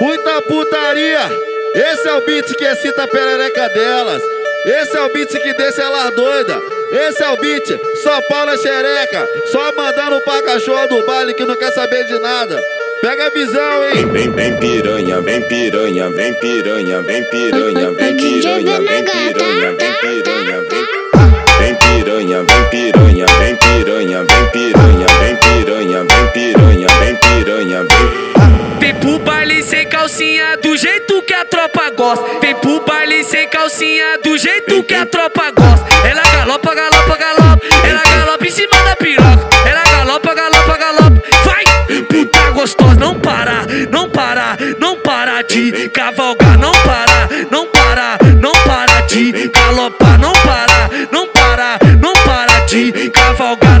Muita putaria. Esse é o beat que excita a perereca delas. Esse é o beat que deixa ela doida. Esse é o beat, São Paulo é xereca. Só mandando pra cachorro do baile que não quer saber de nada. Pega a visão, hein? Vem, vem piranha, vem piranha, vem piranha, vem piranha, vem piranha, vem piranha, vem piranha, vem Vem piranha, vem piranha, vem piranha, vem piranha, vem piranha, vem piranha, vem piranha, vem calcinha do jeito que a tropa gosta. Vem pro baile sem calcinha do jeito que a tropa gosta. Ela galopa, galopa, galopa. Ela galopa em cima da piroca. Ela galopa, galopa, galopa. Vai, puta gostosa, não para, não para, não para de cavalgar, não para, não para, não para de galopar, não para, não para, não para de cavalgar,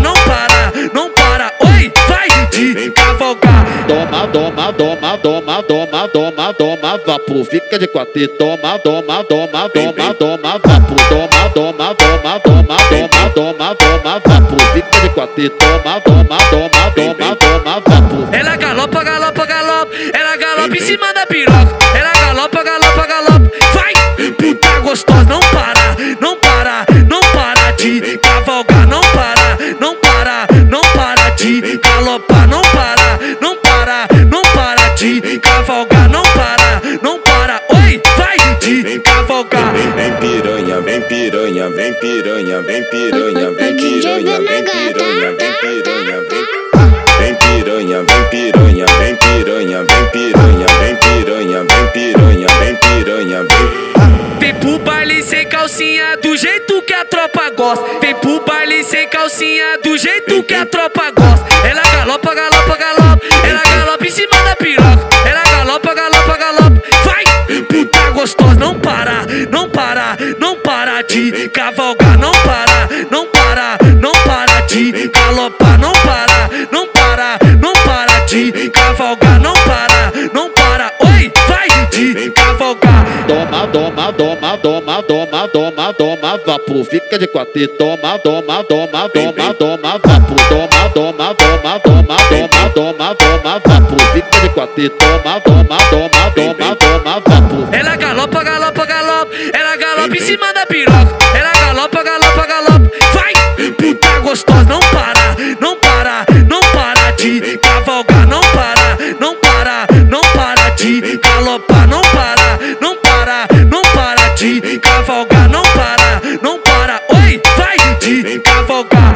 Toma, toma, toma, toma, toma, toma, vapo, fica de quatro e toma, toma, toma, toma, toma, vapo, toma, toma, toma, toma, toma, toma, toma, vapo, fica de quatro e toma, toma, toma, toma, toma, vapo. Ela galopa, galopa, galopa. Ela galopa em cima da piroca. Piranha, vem piranha, vem piranha, vem piranha, vem piranha, vem piranha, vem Vem piranha, vem piranha, vem piranha, vem piranha, vem piranha, vem piranha, vem piranha, vem Vem pro baile sem calcinha do jeito que a tropa gosta. Vem pro baile sem calcinha do jeito que a tropa gosta. Ela galopa, galopa, galopa. Ela galopa em cima da piroca. Ela galopa, galopa, galopa. Vai, puta gostosa, não para, não para, não para de cavalgar, não para, não para, não para de galopar, não para, não para, não para de cavalgar, não para, não para. Oi, vai de cavalgar. Toma, toma, toma, toma, toma, toma, toma, vapo, fica de quatro e toma, toma, toma, toma, toma, vapo, toma, toma, toma, toma, toma, toma, toma, vapo, fica de quatro e toma, toma, toma, toma, toma, vapo. Ela galopa, galopa, cima da piroca. Ela galopa, galopa, galopa. Vai, puta gostosa, não para, não para, não para de cavalgar, não para, não para, não para de galopar, não para, não para, não para de cavalgar, não para, não para. Oi, vai de cavalgar.